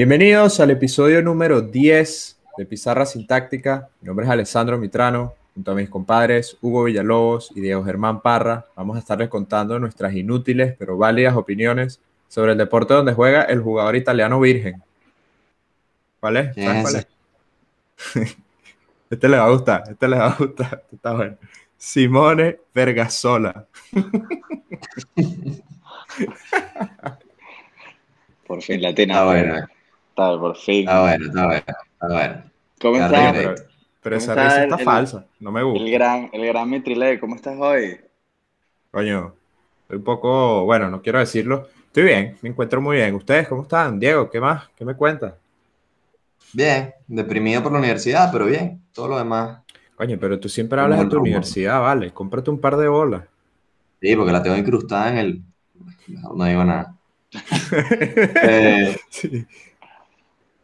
Bienvenidos al episodio número 10 de Pizarra Sintáctica. Mi nombre es Alessandro Mitrano, junto a mis compadres Hugo Villalobos y Diego Germán Parra. Vamos a estarles contando nuestras inútiles pero válidas opiniones sobre el deporte donde juega el jugador italiano virgen. ¿Cuál es? ¿Quién ¿Sabes es cuál es? Este le va a gustar, este le va a gustar, este está bueno. Simone Vergasola. Por fin, latina. Está bueno, Está, por fin. está bueno, está bueno, está bueno. ¿Cómo Está estás? Pero, pero esa ¿Cómo está risa el- está el- falsa, no me gusta. El gran, el gran Mitrilé, ¿cómo estás hoy? Coño, estoy un poco, bueno, no quiero decirlo. Estoy bien, me encuentro muy bien. ¿Ustedes cómo están? Diego, ¿qué más? ¿Qué me cuentas? Bien, deprimido por la universidad, pero bien. Todo lo demás. Coño, pero tú siempre hablas de tu universidad, vale. Cómprate un par de bolas. Sí, porque la tengo incrustada en el. No digo nada. Eh, Sí.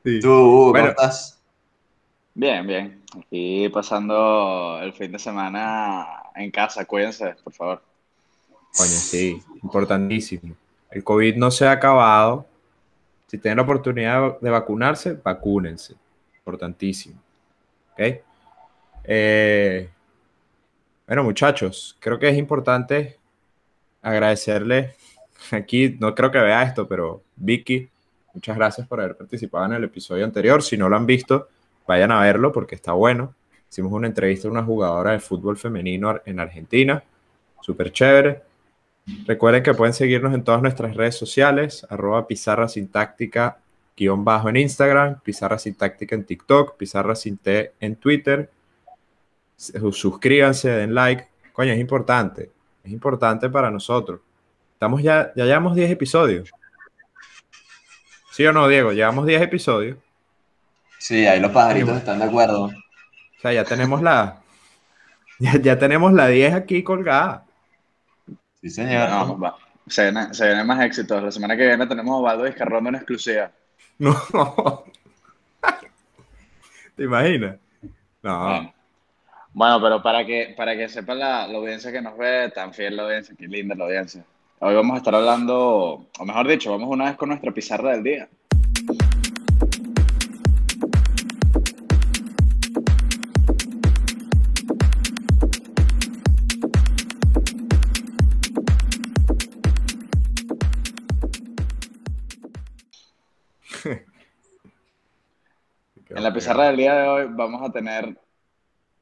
Sí. tú, Hugo, ¿cómo estás? Bien, bien. Aquí pasando el fin de semana en casa, cuídense, por favor. Coño, sí, importantísimo. El COVID no se ha acabado. Si tienen la oportunidad de vacunarse, vacúnense. Importantísimo. ¿Ok? Eh, bueno, muchachos, creo que es importante agradecerle aquí, no creo que vea esto, pero Vicky, muchas gracias por haber participado en el episodio anterior. Si no lo han visto, vayan a verlo porque está bueno. Hicimos una entrevista a una jugadora de fútbol femenino en Argentina, súper chévere. Recuerden que pueden seguirnos en todas nuestras redes sociales, arroba pizarra sintáctica guion bajo en Instagram, pizarra sintáctica en TikTok, pizarra sin en Twitter. Suscríbanse, den like. Coño, es importante. Es importante para nosotros. Estamos ya, ya llevamos 10 episodios. ¿Sí o no, Diego? Llevamos 10 episodios. Sí, ahí los pajaritos están de acuerdo. O sea, ya tenemos la. Ya, ya tenemos la 10 aquí colgada. Sí, señor. No, va. Se vienen, se vienen más éxitos. La semana que viene tenemos a Osvaldo Vizcarrondo en exclusiva. No. ¿Te imaginas? No. Bueno. Bueno, pero para que, para que sepa la, la audiencia que nos ve, tan fiel la audiencia, qué linda la audiencia. Hoy vamos a estar hablando, o mejor dicho, vamos una vez con nuestra pizarra del día. En la pizarra del día de hoy vamos a tener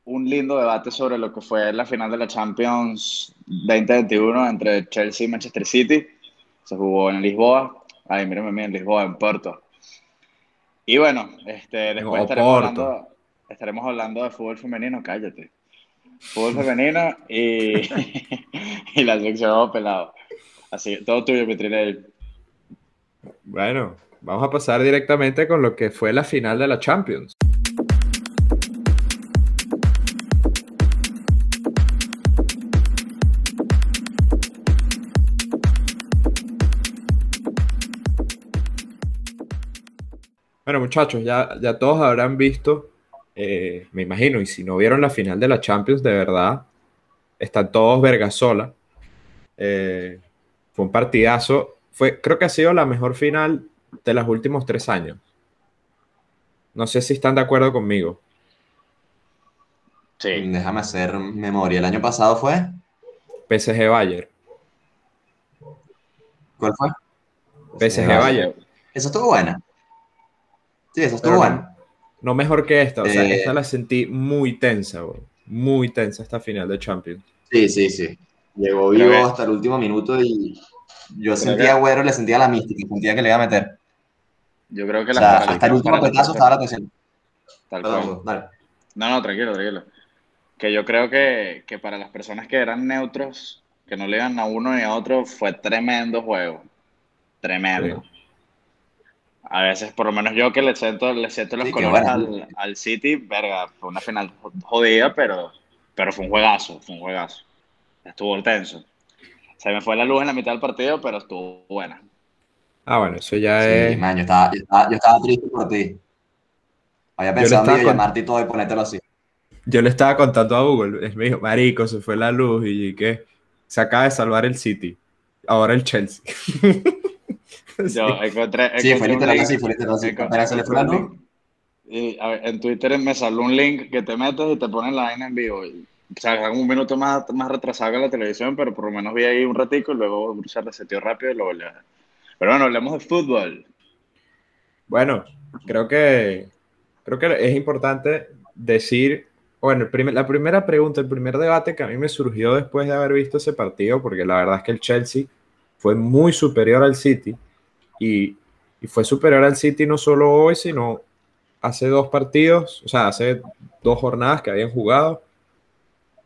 un lindo debate sobre lo que fue la final de la Champions 2021 entre Chelsea y Manchester City. Se jugó en Lisboa. Ay, mírenme bien, en Lisboa, en Porto. Y bueno, este, después estaremos hablando, estaremos hablando de fútbol femenino, cállate. Fútbol femenino y, y la selección pelado. Así, todo tuyo, Petrinelli. Bueno, vamos a pasar directamente con lo que fue la final de la Champions. Bueno, muchachos, ya, ya todos habrán visto, eh, me imagino, y si no vieron la final de la Champions, de verdad, están todos vergasola. Eh, fue un partidazo. Fue, creo que ha sido la mejor final de los últimos tres años. No sé si están de acuerdo conmigo. Sí. Déjame hacer memoria. El año pasado fue. PSG Bayern. ¿Cuál fue? PSG Bayern. Bayern. Esa estuvo buena. Sí, esa estuvo buena. No mejor que esta. O sea, Eh. esta la sentí muy tensa, bro. Muy tensa esta final de Champions. Sí, sí, sí. Llegó vivo hasta el último minuto y yo sentía que- a Agüero, le sentía la mística, sentía que le iba a meter. Yo creo que O la sea, para- hasta el último petazo estaba la atención. Tal cual. Dale. No, no, tranquilo, tranquilo. Que yo creo que, que para las personas que eran neutros, que no le iban a uno ni a otro, fue tremendo juego. Tremendo. Sí. A veces, por lo menos yo que le siento, le siento los Sí, colores bueno. al, al City, verga, fue una final jodida, pero, pero fue un juegazo, fue un juegazo. Estuvo tenso. Se me fue la luz en la mitad del partido, pero estuvo buena. Ah, bueno, eso ya Sí, es. man, yo estaba, yo, estaba, yo estaba triste por ti. Había pensado en con- llamarte y todo y ponértelo así. Yo le estaba contando a Google. Me dijo, Marico, se fue la luz y que se acaba de salvar el City. Ahora el Chelsea. Yo encontré. Sí, fue literal así, fue literal así. un link. Y a ver, en Twitter me salió un link que te metes y te ponen la vaina en vivo. Y, o sea, un minuto más, más retrasado que la televisión, pero por lo menos vi ahí un ratico y luego se reseteó rápido y lo volví a. Pero bueno, hablemos de fútbol. Bueno, creo que, creo que es importante decir, bueno, el primer- la primera pregunta, el primer debate que a mí me surgió después de haber visto ese partido, porque la verdad es que el Chelsea fue muy superior al City y, y fue superior al City no solo hoy, sino hace dos partidos, o sea, hace dos jornadas que habían jugado.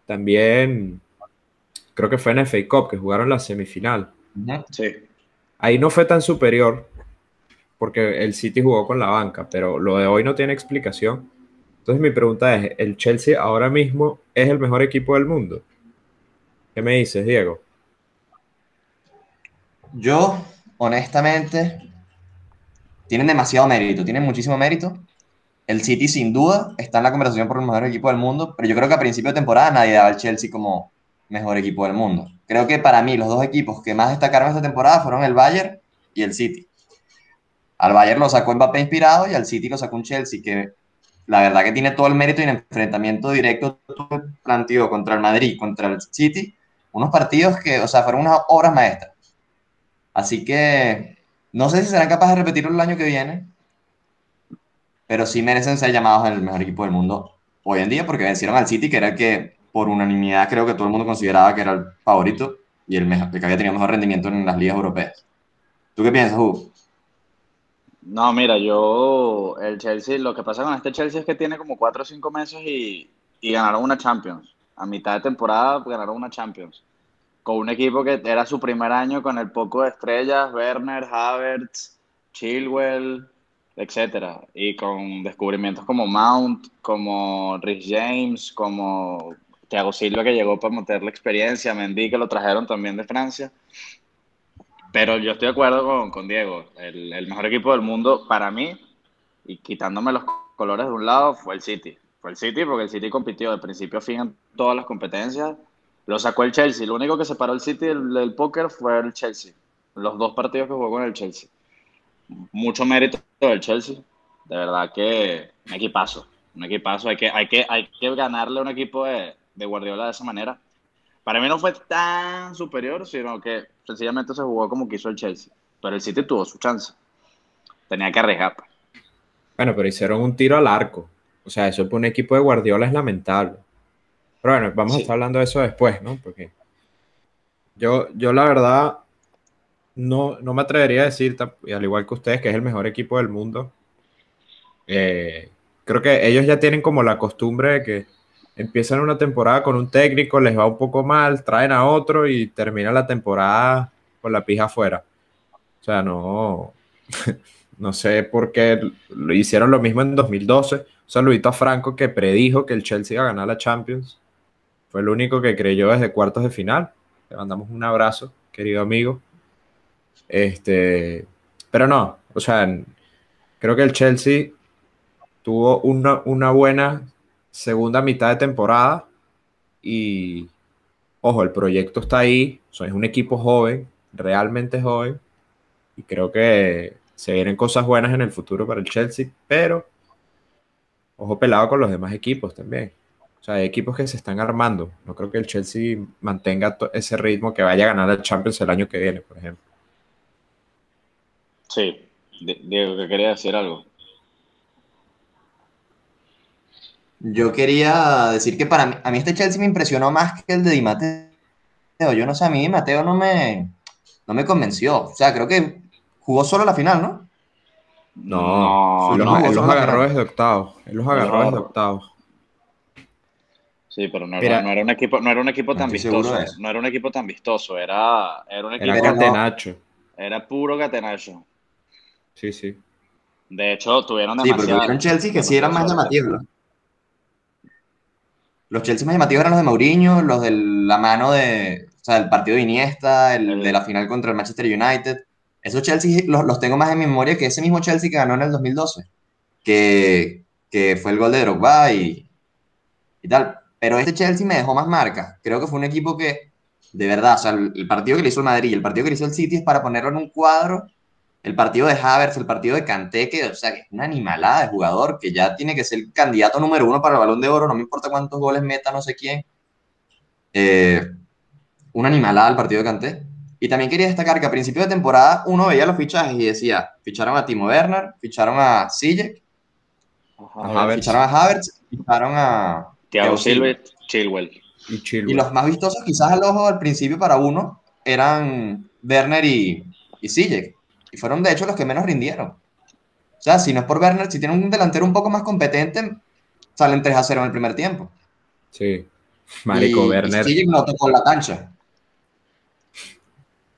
También creo que fue en FA Cup que jugaron la semifinal. Sí. Ahí no fue tan superior porque el City jugó con la banca, pero lo de hoy no tiene explicación. Entonces mi pregunta es, ¿el Chelsea ahora mismo es el mejor equipo del mundo? ¿Qué me dices, Diego? Yo, honestamente, tienen demasiado mérito, tienen muchísimo mérito. El City, sin duda, está en la conversación por el mejor equipo del mundo, pero yo creo que a principio de temporada nadie daba al Chelsea como mejor equipo del mundo. Creo que para mí los dos equipos que más destacaron esta temporada fueron el Bayern y el City. Al Bayern lo sacó Mbappé inspirado y al City lo sacó un Chelsea que la verdad que tiene todo el mérito y en enfrentamiento directo planteó contra el Madrid, contra el City, unos partidos que, o sea, fueron unas obras maestras. Así que no sé si serán capaces de repetirlo el año que viene, pero sí merecen ser llamados el mejor equipo del mundo hoy en día porque vencieron al City, que era el que por unanimidad creo que todo el mundo consideraba que era el favorito y el, mejor, que había tenido mejor rendimiento en las ligas europeas. ¿Tú qué piensas, Hugo? No, mira, yo, el Chelsea, lo que pasa con este Chelsea es que tiene como cuatro o cinco meses y, y ganaron una Champions. A mitad de temporada ganaron una Champions. Con un equipo que era su primer año con el poco de estrellas, Werner, Havertz, Chilwell, etcétera. Y con descubrimientos como Mount, como Rhys James, como Thiago Silva que llegó para meter la experiencia, Mendy que lo trajeron también de Francia. Pero yo estoy de acuerdo con, con Diego. El, el mejor equipo del mundo para mí, y quitándome los colores de un lado, fue el City. Fue el City porque el City compitió de principio a fin en todas las competencias. Lo sacó el Chelsea. Lo único que separó el City del, póker fue el Chelsea. Los dos partidos que jugó con el Chelsea. Mucho mérito del Chelsea. De verdad que un equipazo. Un equipazo. Hay que, hay que, hay que ganarle a un equipo de, de Guardiola de esa manera. Para mí no fue tan superior, sino que sencillamente se jugó como quiso el Chelsea. Pero el City tuvo su chance. Tenía que arriesgar. Bueno, pero hicieron un tiro al arco. O sea, eso para un equipo de Guardiola es lamentable. Pero bueno, vamos Sí. a estar hablando de eso después, ¿no? Porque yo, yo la verdad no, no me atrevería a decir, y al igual que ustedes, que es el mejor equipo del mundo. Eh, creo que ellos ya tienen como la costumbre de que empiezan una temporada con un técnico, les va un poco mal, traen a otro y termina la temporada con la pija afuera. O sea, no, no sé por qué lo hicieron lo mismo en 2012. Un saludito a Franco que predijo que el Chelsea iba a ganar la Champions. Fue el único que creyó desde cuartos de final. Le mandamos un abrazo, querido amigo. Este, pero no, o sea, creo que el Chelsea tuvo una, buena segunda mitad de temporada y, ojo, el proyecto está ahí, o es un equipo joven, realmente joven, y creo que se vienen cosas buenas en el futuro para el Chelsea, pero ojo pelado con los demás equipos también. O sea, hay equipos que se están armando. No creo que el Chelsea mantenga ese ritmo que vaya a ganar el Champions el año que viene, por ejemplo. Sí. Di- Diego, que quería decir algo. Yo quería decir que para mí, a mí este Chelsea me impresionó más que el de Di Matteo. Yo no sé, a mí Di Matteo no me, no me convenció. O sea, creo que jugó solo la final, ¿no? No, él los, no, él los agarró desde octavos. Él los agarró No. desde octavos. Sí, pero no Mira. era, no era un equipo, no era un equipo No tan vistoso. eso. No era un equipo tan vistoso. Era, era un equipo, Era catenacho. era puro catenacho. Sí, sí. De hecho, tuvieron Sí, porque demasiado. hubieron Chelsea que sí eran más demasiado llamativos. Los Chelsea más llamativos eran los de Mourinho, los de la mano de, o sea, el partido de Iniesta, el El- de la final contra el Manchester United. Esos Chelsea los, los tengo más en mi memoria que ese mismo Chelsea que ganó en el 2012, que, que fue el gol de Drogba y, y tal. Pero este Chelsea me dejó más marca. Creo que fue un equipo que, de verdad, o sea, el, el partido que le hizo el Madrid y el partido que le hizo el City es para ponerlo en un cuadro el partido de Havertz, el partido de Kanté, que, o sea, que es una animalada de jugador, que ya tiene que ser el candidato número uno para el Balón de Oro, no me importa cuántos goles meta no sé quién. Eh, una animalada el partido de Kanté. Y también quería destacar que a principio de temporada uno veía los fichajes y decía, ficharon a Timo Werner, ficharon a Sijek, ficharon a Havertz, ficharon a... Thiago Silva, Chilwell. Y Chilwell. Y los más vistosos quizás al ojo al principio para uno eran Werner y, y Sijek. Y fueron de hecho los que menos rindieron. O sea, si no es por Werner, si tienen un delantero un poco más competente, salen 3 a 0 en el primer tiempo. Sí. Marico, y, Werner. Y Sijek no tocó la cancha.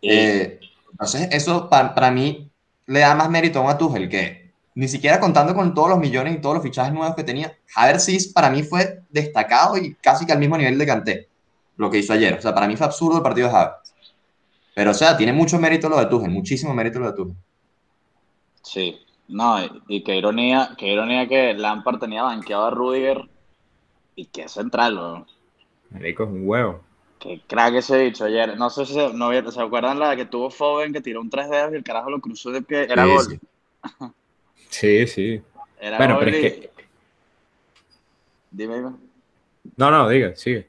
Eh, entonces, eso para, para mí le da más mérito a Tuchel que ni siquiera contando con todos los millones y todos los fichajes nuevos que tenía, Havertz para mí fue destacado y casi que al mismo nivel de Kanté, lo que hizo ayer. O sea, para mí fue absurdo el partido de Havertz. Pero, o sea, tiene mucho mérito lo de Tuchel, muchísimo mérito lo de Tuchel. Sí, no, y, y qué ironía, qué ironía que Lampard tenía banqueado a Rudiger y que es central, ¿no? Marico, es un huevo. Qué crack ese dicho ayer. No sé si se, no, ¿se acuerdan la que tuvo Foden que tiró un tres dedos y el carajo lo cruzó de que era Sí, gol. sí. Sí, sí. Era Bueno, gol pero es que. Dime, dime. No, no, diga, sigue.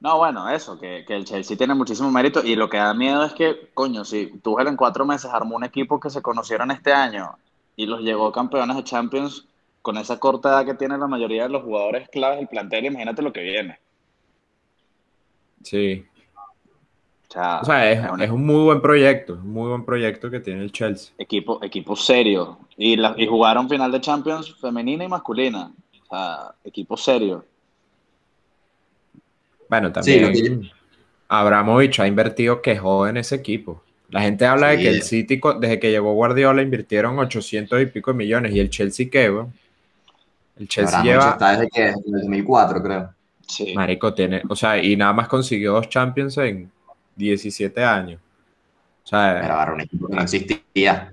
No, bueno, eso, que, que el Chelsea tiene muchísimo mérito y lo que da miedo es que, coño, si Tuchel en cuatro meses armó un equipo que se conocieron este año y los llegó campeones de Champions con esa corta edad que tienen la mayoría de los jugadores claves del plantel, imagínate lo que viene. Sí. O sea, O sea, es, es un es un muy buen proyecto, es un muy buen proyecto que tiene el Chelsea. equipo, equipo serio. Y, la- y jugaron final de Champions femenina y masculina. O sea, equipo serio. Bueno, Sí, también que Abramovich ha invertido que en ese equipo. La gente habla de Sí. que el City, desde que llegó Guardiola, invirtieron 800 y pico de millones. ¿Y el Chelsea qué, weón? El Chelsea Abramovich lleva, está desde que desde el 2004, creo. Sí. marico, tiene, o sea, y nada más consiguió dos Champions en 17 años. O sea, Pero era un equipo que no existía.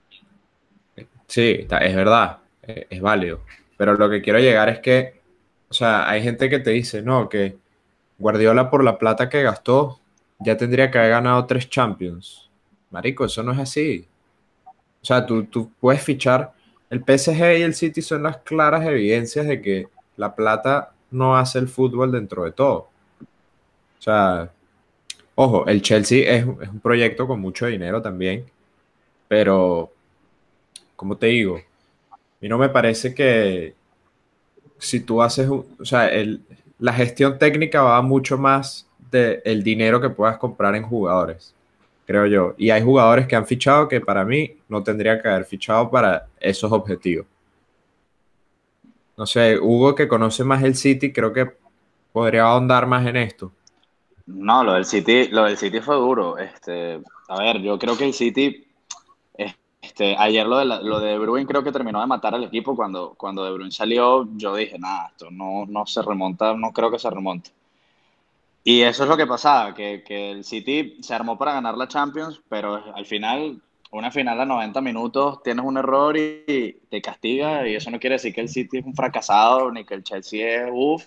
Sí, está- es verdad, eh, es válido. Pero lo que quiero llegar es que, o sea, hay gente que te dice, no, que Guardiola por la plata que gastó ya tendría que haber ganado tres Champions. Marico, eso no es así. O sea, tú, tú puedes fichar. El PSG y el City son las claras evidencias de que la plata no hace el fútbol dentro de todo. O sea, ojo, el Chelsea es, un proyecto con mucho dinero también, pero como te digo, a mí no me parece que si tú haces, o sea, el- la gestión técnica va mucho más del dinero que puedas comprar en jugadores, creo yo. Y hay jugadores que han fichado que para mí no tendrían que haber fichado para esos objetivos. No sé, Hugo que conoce más el City, creo que podría ahondar más en esto. No, lo del City, lo del City fue duro. Este, a ver, yo creo que el City, este, ayer lo de, lo de Bruyne creo que terminó de matar al equipo cuando, cuando De Bruyne salió. Yo dije, nada, esto no, no se remonta, no creo que se remonte. Y eso es lo que pasaba, que, que el City se armó para ganar la Champions, pero al final, una final a 90 minutos, tienes un error y, y te castiga, y eso no quiere decir que el City es un fracasado, ni que el Chelsea es uff.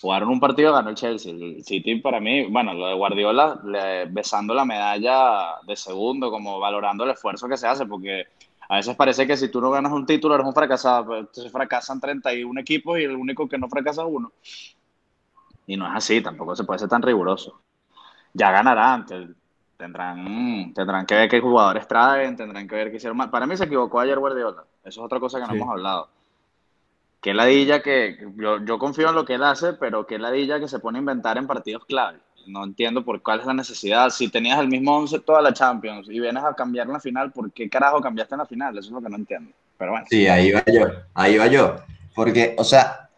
Jugaron un partido, ganó el Chelsea. El City para mí, bueno, lo de Guardiola, le- besando la medalla de segundo, como valorando el esfuerzo que se hace, porque a veces parece que si tú no ganas un título eres un fracasado, pero entonces fracasan 31 equipos y el único que no fracasa es uno. Y no es así, tampoco se puede ser tan riguroso. Ya ganarán, te- tendrán, tendrán que ver qué jugadores traen, tendrán que ver qué hicieron mal. Para mí se equivocó ayer Guardiola, eso es otra cosa que no Sí. hemos hablado. Qué ladilla que yo, yo confío en lo que él hace, pero qué ladilla que se pone a inventar en partidos clave. No entiendo por cuál es la necesidad. Si tenías el mismo 11 toda la Champions y vienes a cambiar la final, ¿por qué carajo cambiaste en la final? Eso es lo que no entiendo. Pero bueno, Sí, ahí va yo, ahí va yo. Porque, o sea,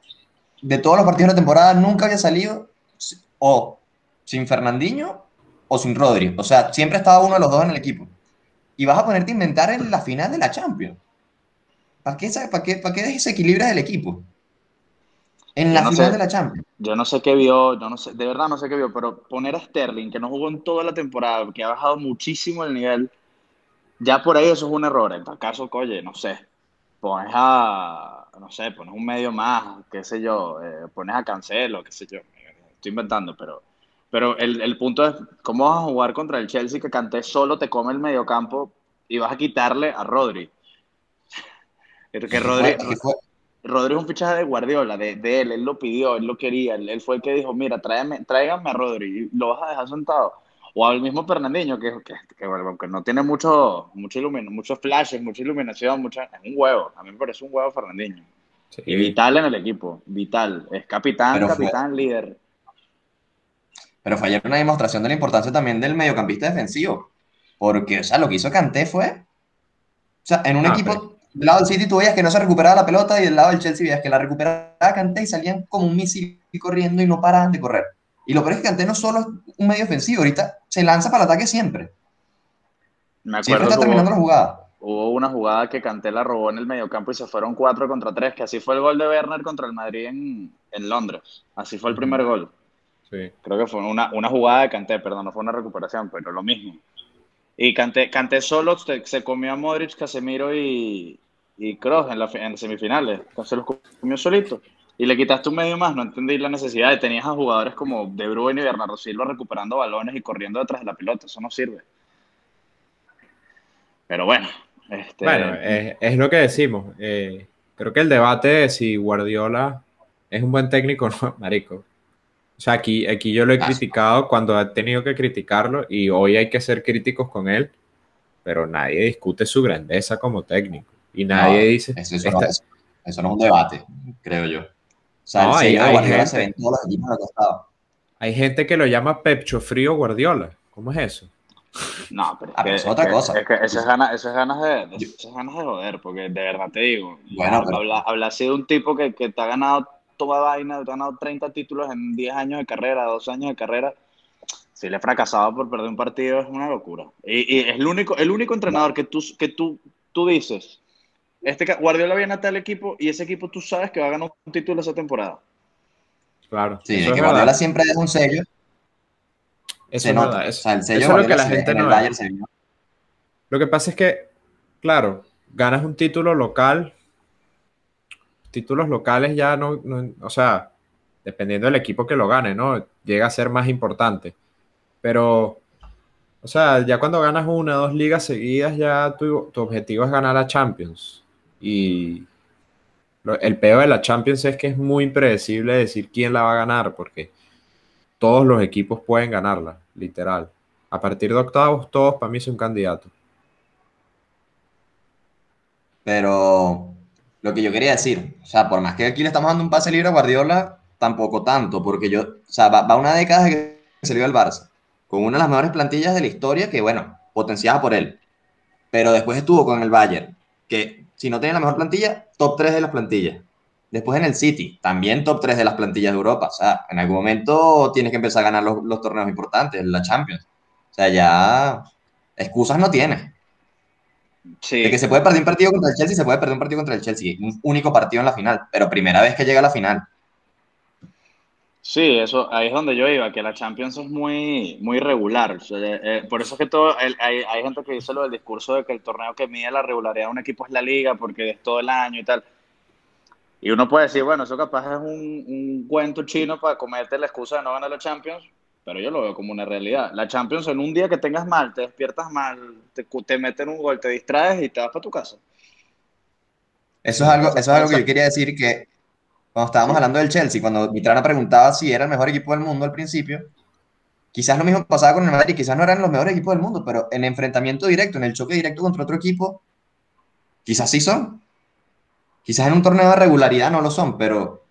de todos los partidos de la temporada nunca había salido o sin Fernandinho o sin Rodri. O sea, siempre estaba uno de los dos en el equipo. Y vas a ponerte a inventar en la final de la Champions. ¿Para qué, para qué, para qué desequilibras el equipo? En la no final sé. de la Champions. yo no sé qué vio, yo no sé, de verdad no sé qué vio, pero poner a Sterling, que no jugó en toda la temporada, que ha bajado muchísimo el nivel, ya por ahí eso es un error. En tal caso, oye, no sé, pones a, no sé, pones un medio más, qué sé yo, eh, pones a Cancelo, qué sé yo, estoy inventando, pero, pero el, el punto es, ¿cómo vas a jugar contra el Chelsea que Kanté solo te come el mediocampo y vas a quitarle a Rodri. Que Rodri, Rodri es un fichaje de Guardiola, de, él, él lo pidió, él lo quería, él, fue el que dijo, mira, tráigame, tráigame a Rodri, y lo vas a dejar sentado. O al mismo Fernandinho, que, que, que, no tiene mucho, mucho muchos flashes, mucha iluminación, mucha, es un huevo. A mí me parece un huevo Fernandinho. Y vital en el equipo, vital. Es capitán, capitán, líder. Pero fue ayer una demostración de la importancia también del mediocampista defensivo. Porque, o sea, lo que hizo Kanté fue. O sea, en un ah, equipo del lado del City tú veías que no se recuperaba la pelota y del lado del Chelsea veías que la recuperaba Kanté y salían como un misil corriendo y no paraban de correr. Y lo peor es que Kanté no solo es un medio ofensivo, ahorita se lanza para el ataque siempre. Me acuerdo siempre está terminando la jugada. Hubo una jugada que Kanté la robó en el mediocampo y se fueron 4 contra 3, que así fue el gol de Werner contra el Madrid en, en Londres. Así fue el primer gol. Sí. Creo que fue una, una jugada de Kanté, perdón, no fue una recuperación, pero lo mismo. Y Kanté, solo se, comió a Modric, Casemiro y, y Kroos en, la, en semifinales. Se los comió solito. Y le quitaste un medio más, no entendí la necesidad de tenías a jugadores como De Bruyne y Bernardo Silva recuperando balones y corriendo detrás de la pelota. Eso no sirve. Pero bueno. Este... Bueno, es, lo que decimos. Eh, creo que el debate de si Guardiola es un buen técnico, no, marico. O sea, aquí, aquí yo lo he criticado cuando he tenido que criticarlo y hoy hay que ser críticos con él, pero nadie discute su grandeza como técnico. Y nadie dice... Eso, no, es un debate, creo yo. O sea, no, hay, gente, se ven todos los Hay gente que lo llama Pepcho Frío Guardiola. ¿Cómo es eso? No, pero, ah, es, otra cosa. Es que eso es ganas, eso es ganas de, eso es ganas de joder, porque de verdad te digo, bueno, habla, habla así de un tipo que, que te ha ganado toda vaina, ha ganado 30 títulos en 10 años de carrera, 2 años de carrera. Si le he fracasado por perder un partido es una locura. Y, es el único, el único entrenador que tú, que tú, tú dices, este Guardiola viene a tal equipo y ese equipo tú sabes que va a ganar un título esa temporada. Claro. Sí, que Guardiola siempre deja un sello. Eso es Verdad. Eso, el sello es lo que la gente no Lo que pasa es que, claro, ganas un título local títulos locales ya no, o sea, dependiendo del equipo que lo gane, ¿no? Llega a ser más importante. Pero, o sea, ya cuando ganas una o dos ligas seguidas, ya tu, objetivo es ganar la Champions. Y el peor de la Champions es que es muy impredecible decir quién la va a ganar, porque todos los equipos pueden ganarla, literal. A partir de octavos, todos para mí son candidatos. Pero lo que yo quería decir, o sea, por más que aquí le estamos dando un pase libre a Guardiola, tampoco tanto, porque yo, o sea, va, una década que dio el Barça, con una de las mejores plantillas de la historia, que bueno, potenciada por él, pero después estuvo con el Bayern, que si no tiene la mejor plantilla, top 3 de las plantillas. Después en el City, también top 3 de las plantillas de Europa. O sea, en algún momento tienes que empezar a ganar los, los torneos importantes, la Champions. O sea, ya excusas no tienes. De que se puede perder un partido contra el Chelsea, se puede perder un partido contra el Chelsea. Un único partido en la final, pero primera vez que llega a la final. Sí, eso, ahí es donde yo iba, que la Champions es muy, muy regular. Eh, eh, por eso es que todo, hay, hay, gente que dice lo del discurso de que el torneo que mide la regularidad de un equipo es la liga, porque es todo el año y tal. Y uno puede decir, bueno, eso capaz es un, un cuento chino para comerte la excusa de no ganar la Champions, pero yo lo veo como una realidad. La Champions, en un día que tengas mal, te despiertas mal, te, te meten un gol, te distraes y te vas para tu casa. Eso es algo, eso es algo que yo quería decir que cuando estábamos hablando del Chelsea, cuando Mitrana preguntaba si era el mejor equipo del mundo al principio, quizás lo mismo pasaba con el Madrid, quizás no eran los mejores equipos del mundo, pero en enfrentamiento directo, en el choque directo contra otro equipo, quizás sí son. Quizás en un torneo de regularidad no lo son, pero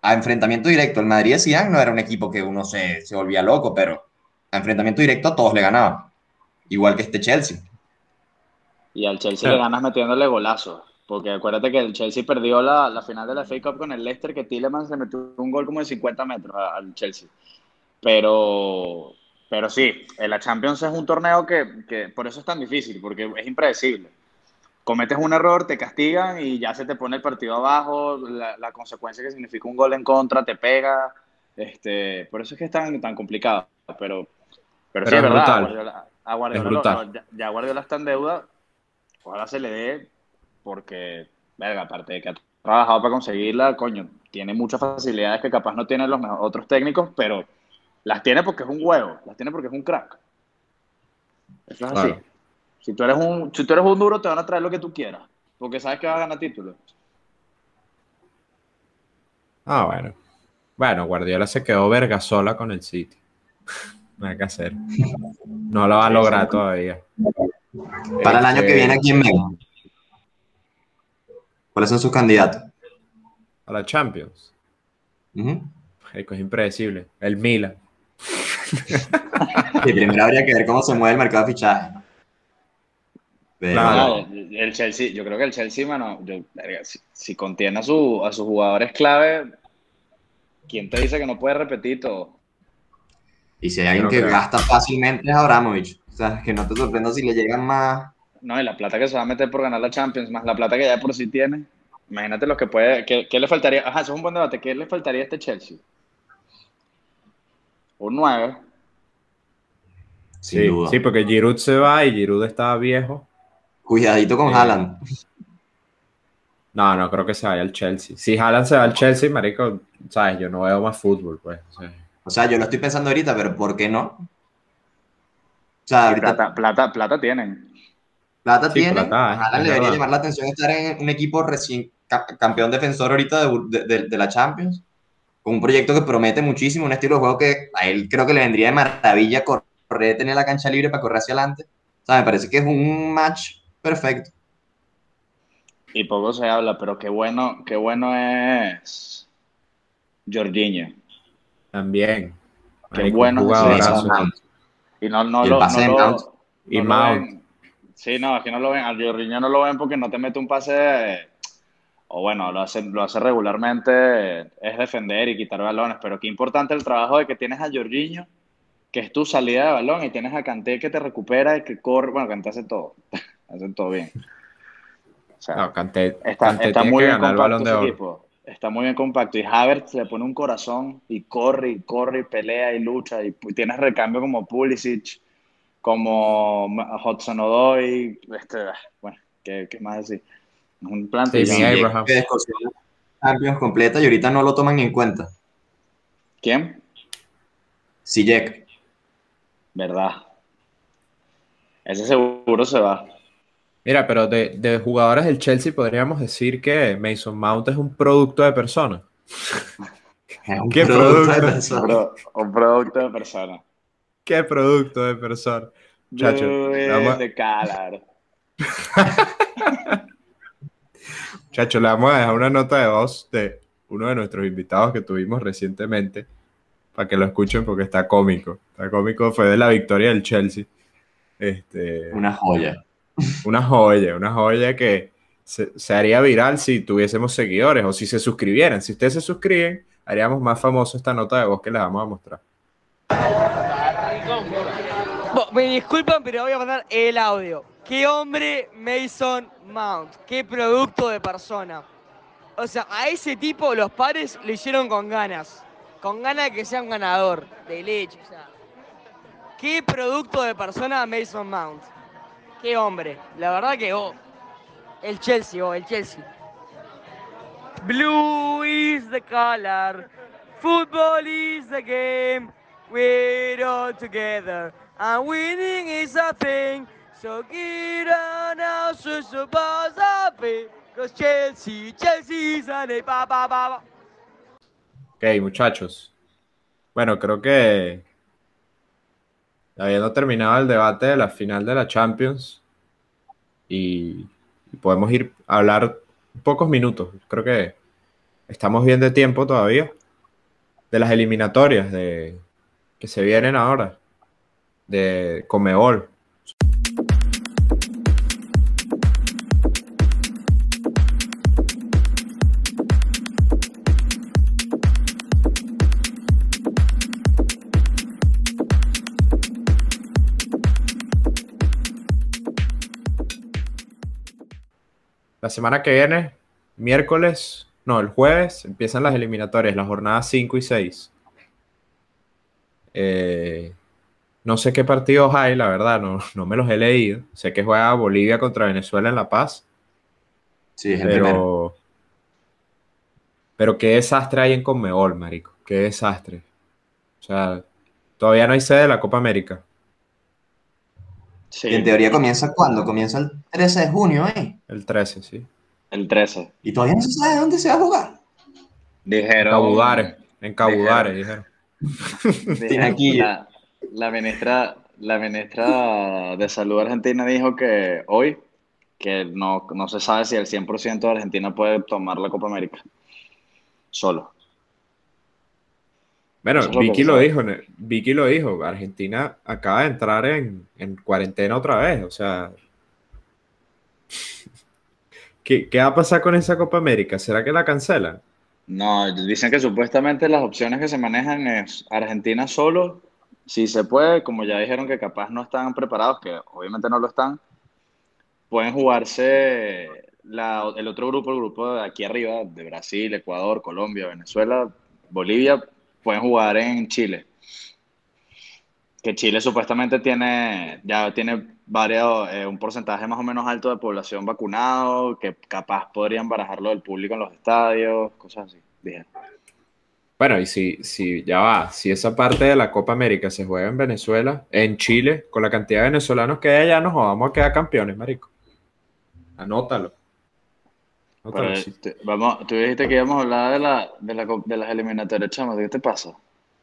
a enfrentamiento directo, el Madrid de no era un equipo que uno se, se volvía loco, pero a enfrentamiento directo todos le ganaban. Igual que este Chelsea. Y al Chelsea le ganas metiéndole golazos. Porque acuérdate que el Chelsea perdió la, la, final de la FA Cup con el Leicester, que Tillemans le metió un gol como de 50 metros al Chelsea. Pero, pero sí, la Champions es un torneo que, que por eso es tan difícil, porque es impredecible. Cometes un error, te castigan y ya se te pone el partido abajo, la, consecuencia que significa un gol en contra te pega, este, por eso es que es tan, tan complicado, pero, pero, sí es, verdad, a Guardiola, ya, Guardiola está en deuda, ojalá se le dé, porque, verga, aparte de que ha trabajado para conseguirla, coño, tiene muchas facilidades que capaz no tienen los otros técnicos, pero las tiene porque es un huevo, las tiene porque es un crack. Eso es así. Si tú eres un, si tú eres un duro, te van a traer lo que tú quieras, porque sabes que vas a ganar títulos. Ah, bueno. Bueno, Guardiola se quedó verga sola con el City. Nada que hacer. No lo va a lograr todavía. Para el año que Este, viene, ¿quién menos? ¿Cuáles son sus candidatos? A la Champions. Ujú. Marico, es impredecible. El Milan. Sí, primero habría que ver cómo se mueve el mercado de fichajes. Pero, Claro. No, el Chelsea, yo creo que el Chelsea, mano, yo- si, si contiene a, su, a sus jugadores clave, ¿quién te dice que no puede repetir todo? Y si hay alguien que creo. gasta fácilmente es Abramovich. O sea, que no te sorprenda si le llegan más. No, y la plata que se va a meter por ganar la Champions, más la plata que ya por sí tiene. Imagínate lo que puede. ¿Qué, qué le faltaría? Ajá, eso es un buen debate. ¿Qué le faltaría a este Chelsea? Un 9. Sin Sí, sí, porque Giroud se va y Giroud estaba viejo. Cuidadito con Eh, Haaland. No, no creo que se vaya al Chelsea. Si Haaland se va al Chelsea, marico, sabes, yo no veo más fútbol, pues. o sea, O sea, yo lo estoy pensando ahorita, pero ¿por qué no? O sea, ahorita Plata, plata, plata tienen. Plata Sí, tiene. plata, Haaland le debería llamar la atención estar en un equipo recién ca- campeón defensor ahorita de, de- de- de la Champions. Con un proyecto que promete muchísimo, un estilo de juego que a él creo que le vendría de maravilla correr, tener la cancha libre para correr hacia adelante. O sea, me parece que es un match perfecto. Y poco se habla, pero qué bueno, qué bueno es Jorginho. también. Qué bueno es. Y no, no Y lo, no lo-. Y no lo Mount. Sí, no, que no lo ven. A Jorginho no lo ven porque no te mete un pase. O bueno, lo hace, lo hace regularmente. Es defender y quitar balones. Pero qué importante el trabajo de que tienes a Jorginho, que es tu salida de balón, y tienes a Kanté que te recupera y que corre. Bueno, Kanté hace todo. hace todo bien. O sea, No, Kanté, Está, Kanté está tiene muy bien el compacto balón de oro. equipo. Está muy bien compacto. Y Havertz le pone un corazón y corre y corre y pelea y lucha. Y pu- tienes recambio como Pulisic, como Hudson Odoi. Este, bueno, ¿qué, qué más decir? Es un plantillón. Sí, Abraham. Champions completa y ahorita no lo toman en cuenta. ¿Quién? Sijek. ¿Verdad? Ese seguro se va. Mira, pero de, de jugadores del Chelsea podríamos decir que Mason Mount es un producto de persona. ¿Qué producto de producto? persona. Pro- un producto de persona. ¿Qué producto de persona? Chacho, de Calar. Chacho, le vamos a dejar una nota de voz de uno de nuestros invitados que tuvimos recientemente para que lo escuchen porque está cómico. Está cómico, fue de la victoria del Chelsea. Este, Una joya. una joya, una joya que se, se haría viral si tuviésemos seguidores o si se suscribieran. Si ustedes se suscriben, haríamos más famoso esta nota de voz que les vamos a mostrar. Bo- Me disculpan, pero voy a mandar el audio. Qué hombre Mason Mount. Qué producto de persona. O sea, a ese tipo los padres lo hicieron con ganas. Con ganas de que sea un ganador. De leche, o sea. Qué producto de persona Mason Mount. Qué hombre. La verdad que, oh. El Chelsea, oh, el Chelsea. Blue is the color. Football is the game. We're all together. And winning is a thing. So get on now, so supposed to be. Cause Chelsea, Chelsea is a pa, pa, pa. Ok, muchachos. Bueno, creo que habiendo terminado el debate de la final de la Champions y, y podemos ir a hablar pocos minutos. Creo que estamos bien de tiempo todavía de las eliminatorias de, que se vienen ahora de Comebol. La semana que viene, miércoles, no, el jueves, empiezan las eliminatorias, las jornadas 5 y 6. Eh, no sé qué partidos hay, la verdad, no, no me los he leído. Sé que juega Bolivia contra Venezuela en La Paz, Sí, es el primero. pero, pero qué desastre hay en Conmebol, marico, qué desastre. O sea, todavía no hay sede de la Copa América. Sí, Y en teoría comienza cuando? Comienza el 13 de junio, ¿eh? El 13, sí. el 13. Y todavía no se sabe dónde se va a jugar. En Dijeron. Cabudare. En Cabudare, dijeron. dijeron, aquí. La, la ministra, la ministra de Salud argentina dijo que hoy que no, no se sabe si el 100% de Argentina puede tomar la Copa América. Solo. Bueno, es lo Vicky lo sabe. dijo, Vicky lo dijo, Argentina acaba de entrar en, en cuarentena otra vez, o sea, ¿qué, qué va a pasar con esa Copa América? ¿Será que la cancelan? No, dicen que supuestamente las opciones que se manejan es Argentina solo, si se puede, como ya dijeron que capaz no están preparados, que obviamente no lo están, pueden jugarse el otro grupo, el grupo de aquí arriba, de Brasil, Ecuador, Colombia, Venezuela, Bolivia, pueden jugar en Chile. Que Chile supuestamente tiene, ya tiene varios, eh, un porcentaje más o menos alto de población vacunado, que capaz podrían barajarlo del público en los estadios, cosas así. Dijeron. Bueno, y si, si ya va, si esa parte de la Copa América se juega en Venezuela, en Chile, con la cantidad de venezolanos que hay allá, nos vamos a quedar campeones, marico. Anótalo. Anótalo, Pero, sí. te- vamos, tú dijiste que íbamos a hablar de, la, de, la, de las eliminatorias, chamo, ¿qué te pasa?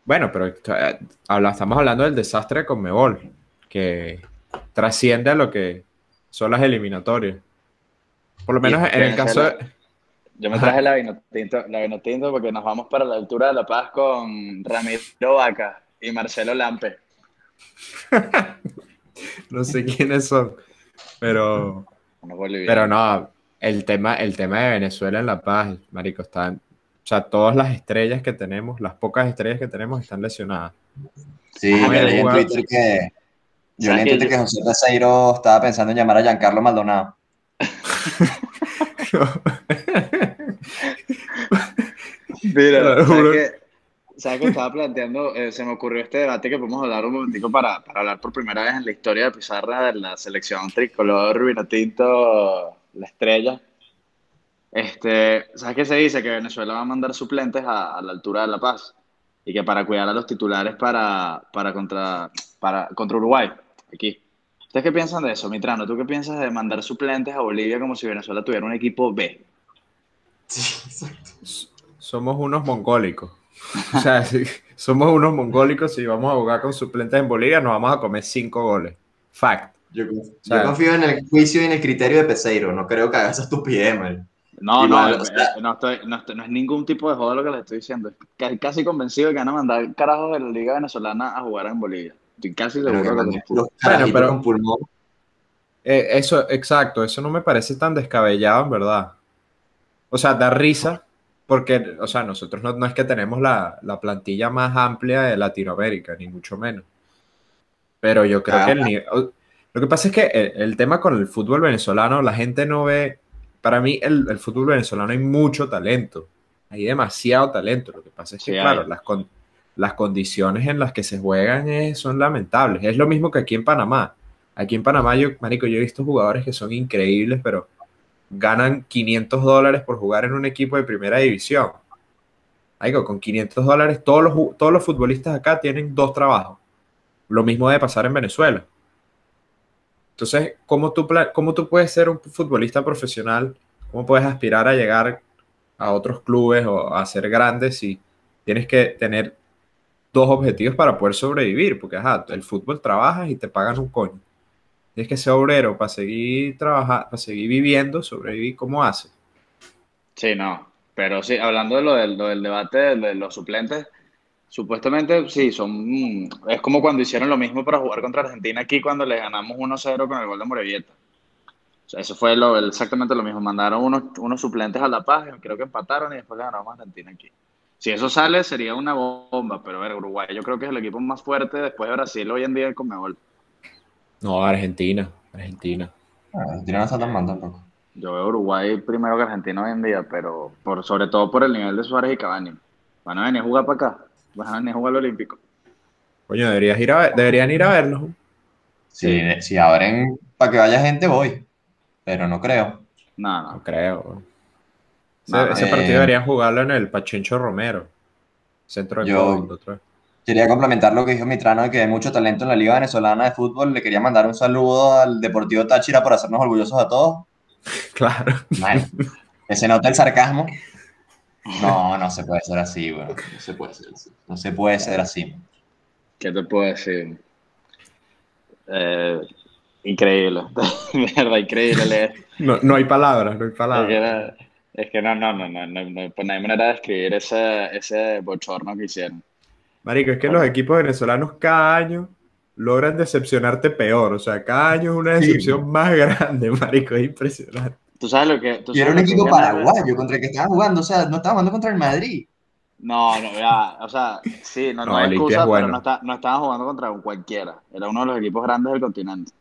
Bueno, pero eh, habla- estamos hablando del desastre con Mebol, que trasciende a lo que son las eliminatorias. Por lo menos en el caso de... Venezuela- Yo me Ajá. traje la vino tinto, la vino tinto porque nos vamos para la altura de La Paz con Ramiro Vaca y Marcelo Lampe. No sé quiénes son, pero, pero no, el tema, el tema de Venezuela en La Paz, marico, están, o sea, todas las estrellas que tenemos, las pocas estrellas que tenemos están lesionadas. Sí, mira, leí en Twitter que. Yo ¿Sabes en que que José Peseiro estaba pensando en llamar a Giancarlo Maldonado. Mira, ¿sabes juro. qué? ¿Sabes qué estaba planteando? Eh, se me ocurrió este debate que podemos hablar un momentico para, para hablar por primera vez en la historia de Pizarra de la selección tricolor vino tinto, la estrella. Este, ¿sabes qué se dice? Que Venezuela va a mandar suplentes a, a la altura de La Paz y que para cuidar a los titulares para, para, contra, para, contra Uruguay, aquí. ¿Ustedes qué piensan de eso, Mitrano? ¿Tú qué piensas de mandar suplentes a Bolivia como si Venezuela tuviera un equipo B? Somos unos mongólicos. O sea, si somos unos mongólicos, si vamos a jugar con suplentes en Bolivia, nos vamos a comer cinco goles. Fact. Yo, sea- confío en el juicio y en el criterio de Peseiro. No creo que haga esa estupidez, man. No, no, bueno, o sea- no, estoy, no, estoy- no es ningún tipo de joda lo que les estoy diciendo. Estoy casi convencido de que van a mandar carajos de la Liga Venezolana a jugar en Bolivia. Estoy casi Pero que seguro que manden lo los carajitos pero- con pulmón. Eh, eso, exacto, eso no me parece tan descabellado, en verdad. O sea, da risa, porque, o sea, nosotros no, no es que tenemos la, la plantilla más amplia de Latinoamérica, ni mucho menos. Pero yo creo Ah. que el nivel. o- Lo que pasa es que el, el tema con el fútbol venezolano, la gente no ve. Para mí, el, el fútbol venezolano hay mucho talento. Hay demasiado talento. Lo que pasa es que, Sí, hay. claro, las, con- las condiciones en las que se juegan es- son lamentables. Es lo mismo que aquí en Panamá. Aquí en Panamá, yo, marico, yo he visto jugadores que son increíbles, pero ganan 500 dólares por jugar en un equipo de primera división. Marico, con 500 dólares, todos los, todos los futbolistas acá tienen dos trabajos. Lo mismo debe pasar en Venezuela. Entonces, ¿cómo tú, cómo tú puedes ser un futbolista profesional? ¿Cómo puedes aspirar a llegar a otros clubes o a ser grande si tienes que tener dos objetivos para poder sobrevivir? Porque, ajá, el fútbol trabajas y te pagan un coño. Tienes que ser obrero para seguir trabajando, para seguir viviendo, sobrevivir. ¿Cómo haces? Sí, no. Pero sí, hablando de lo del, debate de, los suplentes, supuestamente sí, son. mm, Es como cuando hicieron lo mismo para jugar contra Argentina aquí cuando le ganamos 1-0 con el gol de Morevieta. O sea, eso fue exactamente lo mismo. Mandaron unos, unos suplentes a La Paz, creo que empataron y después le ganamos a Argentina aquí. Si eso sale, sería una bomba, pero a ver, Uruguay yo creo que es el equipo más fuerte después de Brasil hoy en día en Conmebol. No, Argentina, Argentina. Ah, Argentina no está tan mal tampoco. Yo veo Uruguay primero que Argentina hoy en día, pero por, sobre todo por el nivel de Suárez y Cavani. Van a venir a jugar para acá, van a venir a jugar al Olímpico. Coño, deberías ir a ver- deberían ir a verlos. Si, si abren para que vaya gente, voy. Pero no creo. No, No no. creo. Ese, eh, partido deberían jugarlo en el Pachencho Romero. Centro de yo- Córdoba, quería complementar lo que dijo Mitrano de que hay mucho talento en la Liga Venezolana de Fútbol. Le quería mandar un saludo al Deportivo Táchira por hacernos orgullosos a todos. Claro. Bueno, que se nota el sarcasmo. No, no se puede ser así, weón. No se puede ser así. No se puede ser así. ¿Qué te puedo decir? Eh, increíble. De verdad, increíble leer. No, no hay palabras, no hay palabras. Es que no, no, no, no, no, no, pues no hay manera de describir ese, ese bochorno que hicieron. Marico, es que los equipos venezolanos cada año logran decepcionarte peor. O sea, cada año es una Sí. decepción más grande, marico. Es impresionante. ¿Tú sabes lo que...? tú Y era un equipo paraguayo contra el que estaban jugando. O sea, no estaban jugando contra el Madrid. No, no, ya, o sea, sí, no, no, No, hay excusa, es bueno. pero no, está, no estaban jugando contra un cualquiera. Era uno de los equipos grandes del continente.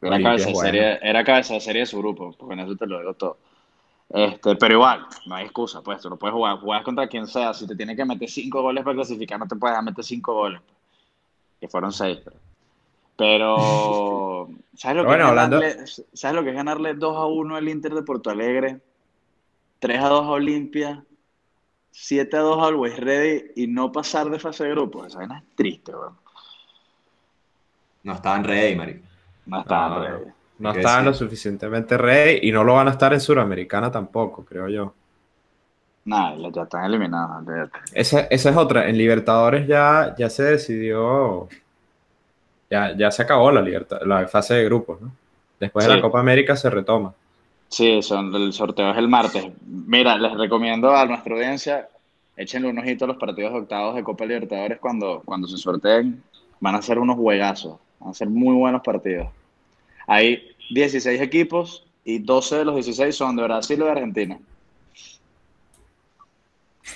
Era Olimpia cabeza, de bueno. serie, era cabeza de serie de su grupo, porque en eso te lo digo todo. Este, pero igual, no hay excusa, pues, tú no puedes jugar, juegas contra quien sea, si te tiene que meter cinco goles para clasificar, no te puedes meter cinco goles, pues, que fueron seis, pero, pero ¿sabes lo, que bueno, es hablando- ganarle, ¿sabes lo que es ganarle 2 a 1 al Inter de Porto Alegre, 3 a 2 a Olimpia, 7 a 2 al West Ready y no pasar de fase de grupo? Esa vaina es triste, weón. No estaban ready, marico. No está No, ready. No estaban lo suficientemente ready y no lo van a estar en Suramericana tampoco, creo yo. Nada, ya están eliminados. Esa, esa es otra. En Libertadores ya, ya se decidió. Ya, ya se acabó la, libertad, la fase de grupos, ¿no? Después de la Copa América se retoma. Sí, son, el sorteo es el martes. Mira, les recomiendo a nuestra audiencia, échenle un ojito a los partidos de octavos de Copa Libertadores cuando, cuando se sorteen. Van a ser unos juegazos, van a ser muy buenos partidos. Hay 16 equipos y 12 de los 16 son de Brasil o de Argentina.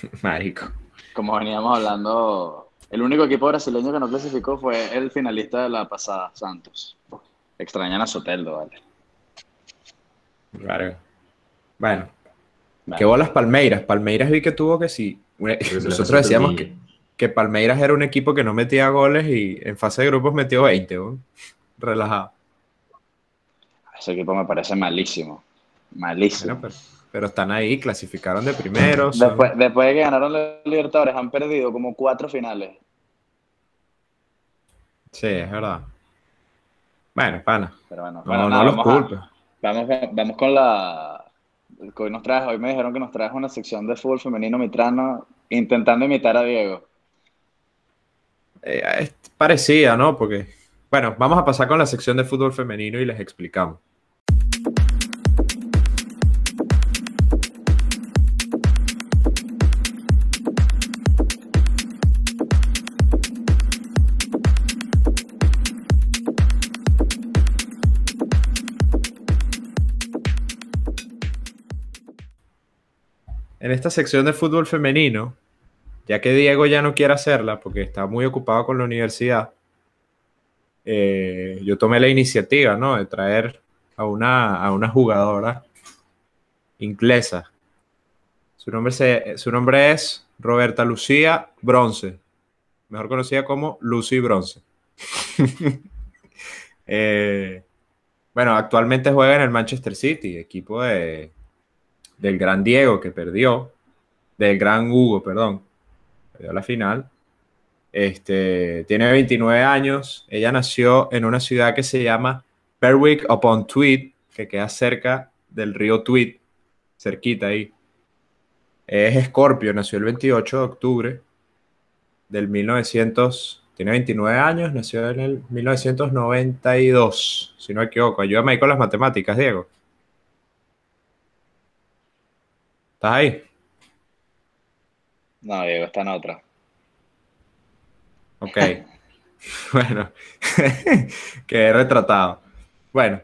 Marico. Como veníamos hablando, el único equipo brasileño que no clasificó fue el finalista de la pasada, Santos. Extrañan a Soteldo, vale. Claro. Bueno, Vale. qué bolas Palmeiras. Palmeiras vi que tuvo que sí. Nosotros decíamos que, que Palmeiras era un equipo que no metía goles y en fase de grupos metió 20, ¿no? Relajado. Ese equipo me parece malísimo. Malísimo. Bueno, pero, pero están ahí, clasificaron de primeros. son- Después, después de que ganaron los Libertadores, han perdido como cuatro finales. Sí, es verdad. Bueno, pana. Pero bueno, No, los culpes. vamos, vamos con la. que Hoy, nos traes, hoy me dijeron que nos traes una sección de fútbol femenino mitrano intentando imitar a Diego. Eh, es parecida, ¿no? Porque, bueno, vamos a pasar con la sección de fútbol femenino y les explicamos. En esta sección de fútbol femenino, ya que Diego ya no quiere hacerla porque está muy ocupado con la universidad, eh, yo tomé la iniciativa, ¿no? De traer a una, a una jugadora inglesa. Su nombre, se- su nombre es Roberta Lucía Bronce, mejor conocida como Lucy Bronce. Eh, bueno, actualmente juega en el Manchester City, equipo de, del gran Diego que perdió, del gran Hugo, perdón, perdió la final. Este, tiene 29 años. Ella nació en una ciudad que se llama Berwick upon Tweed, que queda cerca del río Tweed, cerquita ahí. Es Escorpio, nació el 28 de octubre del 1900. Tiene 29 años, nació en el 1992, si no me equivoco. Ayúdame ahí con las matemáticas, Diego. ¿Estás ahí? No, Diego está en otra. Ok. bueno, quedé retratado. Bueno,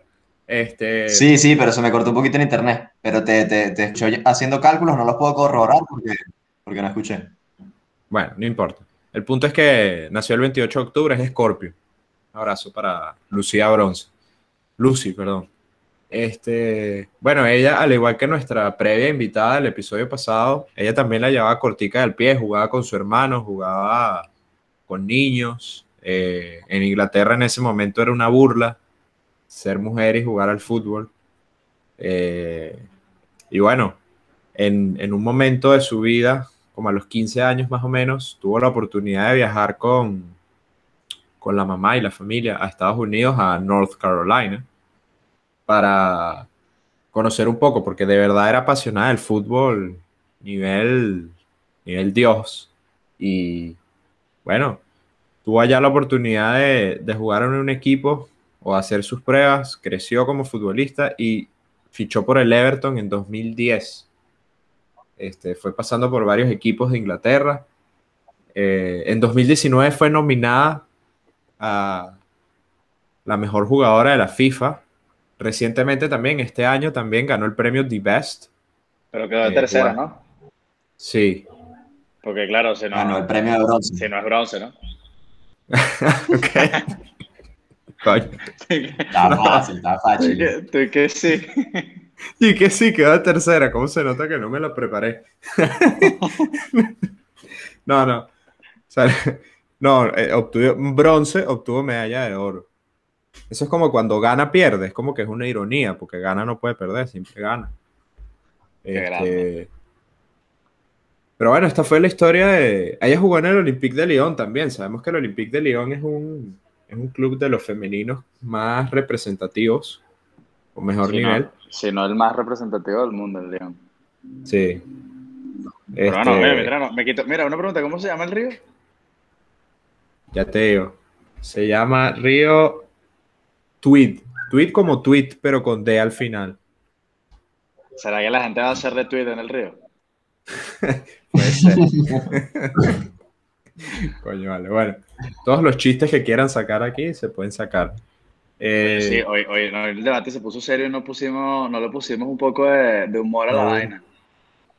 este. Sí, sí, pero se me cortó un poquito en internet. Pero te, te, te estoy haciendo cálculos, no los puedo corroborar porque, porque no escuché. Bueno, no importa. El punto es que nació el 28 de octubre, es Scorpio. Un abrazo para Lucía Bronce. Lucy, perdón. Este, bueno, ella, al igual que nuestra previa invitada del episodio pasado, ella también la llevaba cortica del pie, jugaba con su hermano, jugaba con niños. Eh, en Inglaterra en ese momento era una burla ser mujer y jugar al fútbol. Eh, y bueno, en, en un momento de su vida, como a los 15 años más o menos, tuvo la oportunidad de viajar con, con la mamá y la familia a Estados Unidos, a North Carolina, para conocer un poco, porque de verdad era apasionada del fútbol nivel, nivel Dios. Y bueno, tuvo allá la oportunidad de, de jugar en un equipo o hacer sus pruebas, creció como futbolista y fichó por el Everton en 2010. Este, fue pasando por varios equipos de Inglaterra. Eh, en 2019 fue nominada a la mejor jugadora de la FIFA. Recientemente también, este año también ganó el premio The Best. Pero quedó de eh, tercera, ¿no? Sí. Porque claro, si no, Ganó el premio de bronce. Si no es bronce, ¿no? ok. Coño. Está fácil, está fácil. Tú que sí. Y que sí, quedó de tercera. ¿Cómo se nota que no me lo preparé? no, no. O sea, no, eh, obtuvo bronce, obtuvo medalla de oro. Eso es como cuando gana, pierde. Es como que es una ironía, porque gana no puede perder, siempre gana. Este, pero bueno, esta fue la historia de. Ella jugó en el Olympique de Lyon también. Sabemos que el Olympique de Lyon es un, es un club de los femeninos más representativos, o mejor Si nivel. no, si no el más representativo del mundo, el León. Sí. Pero Este, no, mira, mira, no, me quito. Mira, una pregunta, ¿cómo se llama el río? Ya te digo. Se llama Río Tweed. Tweed como tweet, pero con D al final. ¿Será que la gente va a hacer retweet en el río? Puede ser. Coño, vale. Bueno, todos los chistes que quieran sacar aquí se pueden sacar. Eh, Sí, hoy, hoy, no, el debate se puso serio y no pusimos, no le pusimos un poco de, de humor a la No. vaina.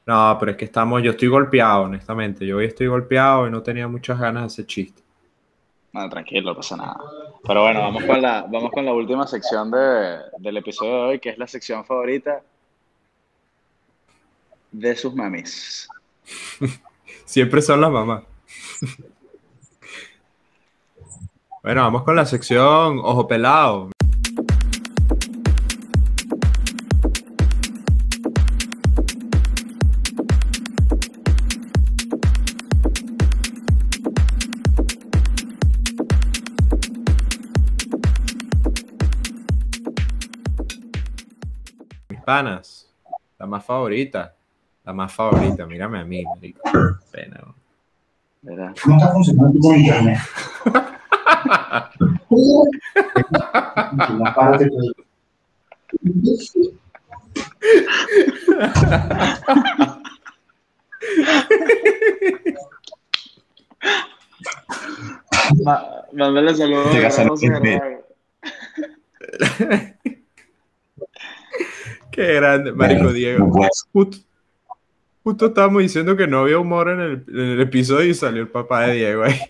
No, pero es que estamos, yo estoy golpeado, honestamente. Yo hoy estoy golpeado y no tenía muchas ganas de hacer chiste. No, tranquilo, no pasa nada. Pero bueno, vamos con la, vamos con la última sección de, del episodio de hoy, que es la sección favorita de sus mamis. Siempre son las mamás. Bueno, vamos con la sección Ojo Pelado. Panas, la más favorita. La más favorita, mírame a mí, marico. Pena, ¿no? ¿verdad? No está funcionando con internet. Mándale saludos. A Qué grande, Marico Diego. no puedes. Justo, justo estábamos diciendo que no había humor en el, en el episodio y salió el papá de Diego ahí.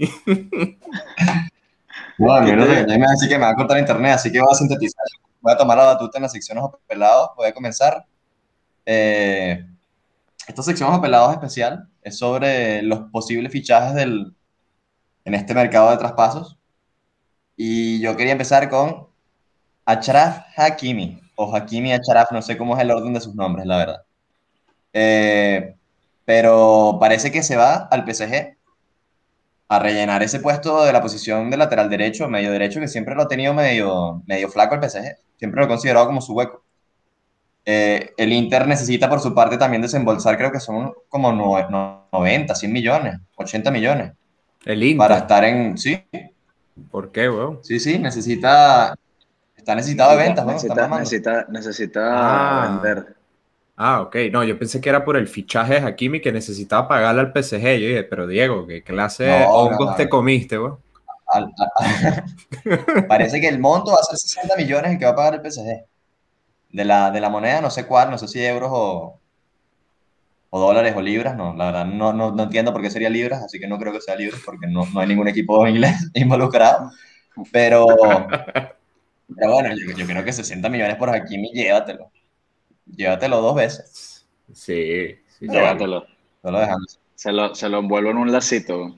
No, a mí no me va a decir que me va a cortar internet, así que voy a sintetizar. Voy a tomar la batuta en la sección Ojos Pelados. Voy a comenzar. Eh, esta sección Ojos Pelados especial es sobre los posibles fichajes del, en este mercado de traspasos. Y yo quería empezar con Achraf Hakimi, o Hakimi Achraf, no sé cómo es el orden de sus nombres, la verdad. Eh, pero parece que se va al PSG a rellenar ese puesto de la posición de lateral derecho, medio derecho, que siempre lo ha tenido medio, medio flaco el PSG, siempre lo he considerado como su hueco. Eh, el Inter necesita por su parte también desembolsar, creo que son como no- no- 90, 100 millones, 80 millones, El Inter. para estar en... Sí, ¿Por qué, weón? sí, sí, necesita... Está necesitado de ventas, ¿no? Necesita, mamando. necesita, necesita Ah. vender. Ah, ok. No, yo pensé que era por el fichaje de Hakimi que necesitaba pagarle al PSG. Yo dije, pero Diego, ¿qué clase de No, hongos no. te comiste, a- Parece que el monto va a ser 60 millones el que va a pagar el PSG. De la, de la moneda, no sé cuál, no sé si euros o, o dólares o libras, no, la verdad no, no, no entiendo por qué sería libras, así que no creo que sea libras porque no, no hay ningún equipo inglés involucrado. Pero, pero bueno, yo, yo creo que 60 millones por Hakimi, llévatelo. Llévatelo dos veces. Sí, sí. sí. Llévatelo. Solo dejando Se lo, se lo envuelvo en un lacito.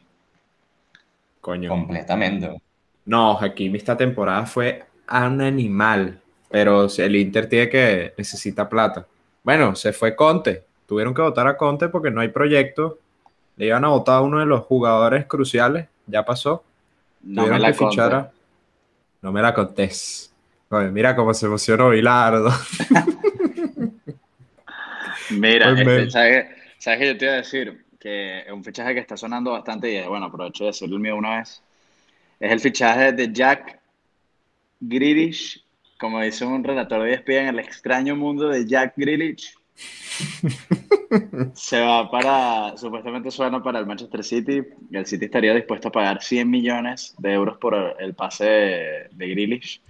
Coño. completamente. No, Hakimi esta temporada fue un animal. Pero el Inter tiene que necesita plata. Bueno, se fue Conte. Tuvieron que votar a Conte porque no hay proyecto. le iban a votar a uno de los jugadores cruciales, ya pasó. No me Tuvieron la que fichar a- No me la contés. Oye, mira cómo se emocionó Bilardo. Mira, Pues este, ¿sabes, ¿sabes qué yo te iba a decir? Que es un fichaje que está sonando bastante y bueno, aprovecho de decirlo el mío una vez. Es el fichaje de Jack Grealish, como dice un relator de ESPN, el extraño mundo de Jack Grealish. Se va para, supuestamente suena para el Manchester City. El City estaría dispuesto a pagar 100 millones de euros por el pase de, de Grealish.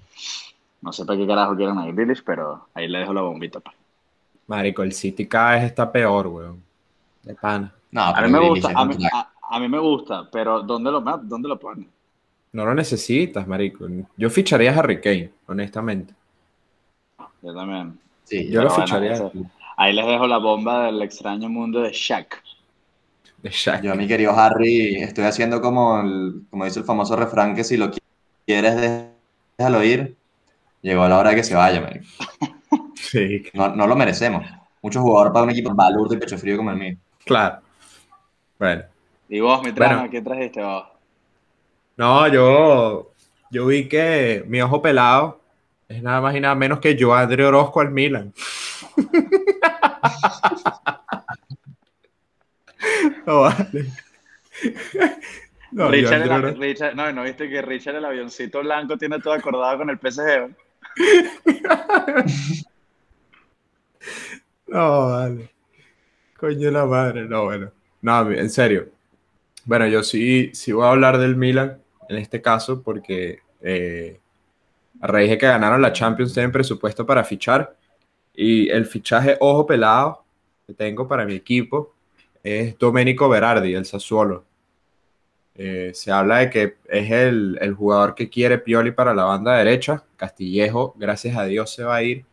No sé para qué carajo quieren a Grealish, pero ahí le dejo la bombita. pues. Marico, el City cada vez está peor, weón. De pana. No, A mí me Grealish gusta, a mí, crack. a, a mí me gusta, pero ¿dónde lo, dónde lo ponen? No lo necesitas, marico. Yo ficharía a Harry Kane, honestamente. Yo también. Sí, Yo lo bueno, ficharía Ahí les dejo la bomba del extraño mundo de Shaq. de Shaq. Yo, mi querido Harry, estoy haciendo como, el- como dice el famoso refrán que si lo qui- quieres, déjalo ir. Llegó la hora de que se vaya, marico. Sí, No, no lo merecemos. Mucho jugador para un equipo balurdo y pecho frío como el mío. claro. Bueno. Y vos, mi trama, Bueno. ¿qué trajiste vos? No, yo, yo vi que mi ojo pelado es nada más y nada menos que Joandre Orozco al Milan. no vale. No, Richard, Joandre el- Orozco- Richard- no, ¿no viste que Richard el avioncito blanco tiene todo acordado con el PSG? No, vale. Coño la madre, no, bueno. No, en serio. Bueno, yo sí, sí voy a hablar del Milan en este caso porque eh, a raíz de que ganaron la Champions tienen presupuesto para fichar y el fichaje ojo pelado que tengo para mi equipo es Domenico Berardi, el Sassuolo. Eh, se habla de que es el, el jugador que quiere Pioli para la banda derecha. Castillejo, gracias a Dios, se va a ir.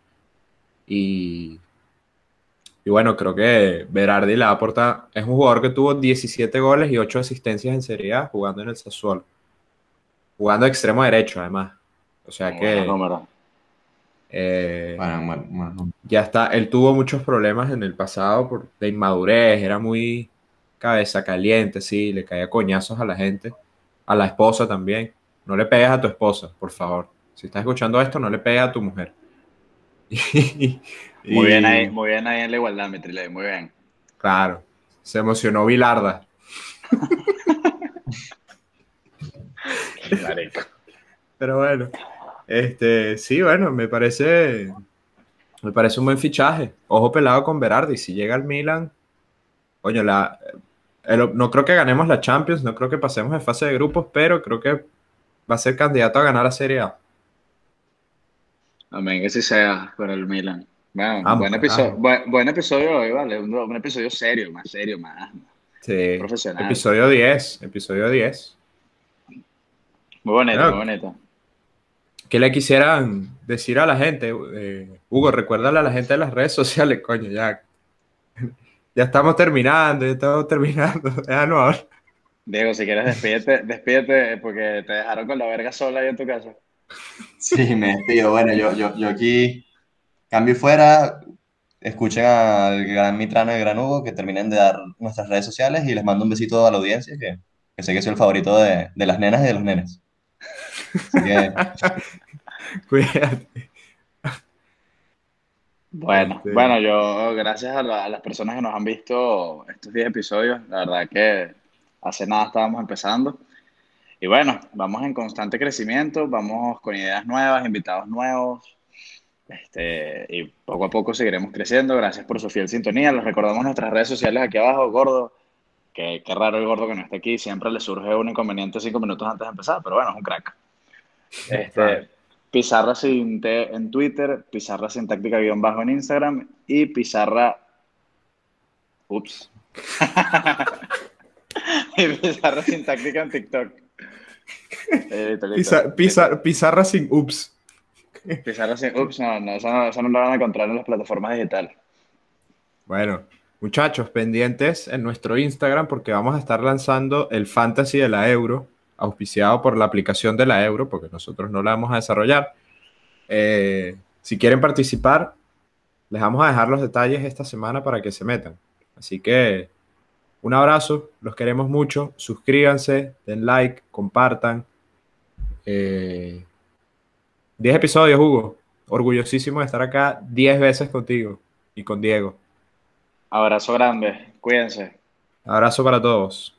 Y, y bueno, creo que Berardi le aporta. Es un jugador que tuvo 17 goles y 8 asistencias en Serie A jugando en el Sassuolo. Jugando extremo derecho, además. O sea que. Eh, Bueno, bueno, bueno. ya está. Él tuvo muchos problemas en el pasado por, de inmadurez. Era muy cabeza caliente, sí. Le caía coñazos a la gente. A la esposa también. No le pegues a tu esposa, por favor. Si estás escuchando esto, no le pegues a tu mujer. Y- Muy bien ahí, muy bien ahí en la igualdad, mi Triley, muy bien. Claro, se emocionó Vilarda. Pero bueno, este, sí, bueno, me parece, me parece un buen fichaje. Ojo pelado con Berardi. Si llega al Milan, coño, la, el- no creo que ganemos la Champions, no creo que pasemos en fase de grupos, pero creo que va a ser candidato a ganar la Serie A. Amén, que sí sea por el Milan. Bueno, Vamos, buen, episodio, buen, buen episodio hoy, ¿vale? Un, un episodio serio, más serio, más. Sí, Profesional. episodio 10, episodio 10. Muy bonito, muy bonito. ¿Qué le quisieran decir a la gente? Eh, Hugo, recuérdale a la gente de las redes sociales, coño, ya. Ya estamos terminando, ya estamos terminando. Déjanos hablar. Diego, si quieres, despídete, despídete porque te dejaron con la verga sola ahí en tu casa. Sí, me despido. Bueno, yo, yo, yo aquí cambio y fuera. Escuchen al gran Mitrano y al gran Hugo que terminen de dar nuestras redes sociales y les mando un besito a la audiencia que, que sé que soy el favorito de, de las nenas y de los nenes. Así que Cuídate. Bueno, Este- bueno, yo gracias a, la- a las personas que nos han visto estos 10 episodios, la verdad que hace nada estábamos empezando. Y bueno, vamos en constante crecimiento, vamos con ideas nuevas, invitados nuevos, este, y poco a poco seguiremos creciendo. Gracias por su fiel sintonía. Les recordamos nuestras redes sociales aquí abajo, Gordo. Que qué raro el gordo que no esté aquí, siempre le surge un inconveniente cinco minutos antes de empezar, pero bueno, es un crack. Este, Pizarra sin T en Twitter, Pizarra sin táctica guion bajo en Instagram y Pizarra. Ups. y Pizarra sin táctica en TikTok. Eh, listo, listo. Pizar- pizar- pizarra sin ups. Pizarra sin. Ups, no, no, eso no, eso no lo van a encontrar en las plataformas digitales. Bueno, muchachos, pendientes en nuestro Instagram porque vamos a estar lanzando el Fantasy de la Euro, auspiciado por la aplicación de la Euro, porque nosotros no la vamos a desarrollar. Eh, si quieren participar, les vamos a dejar los detalles esta semana para que se metan. Así que un abrazo, los queremos mucho, suscríbanse, den like, compartan. Eh, 10 episodios, Hugo. Orgullosísimo de estar acá 10 veces contigo y con Diego. Abrazo grande, cuídense. Abrazo para todos.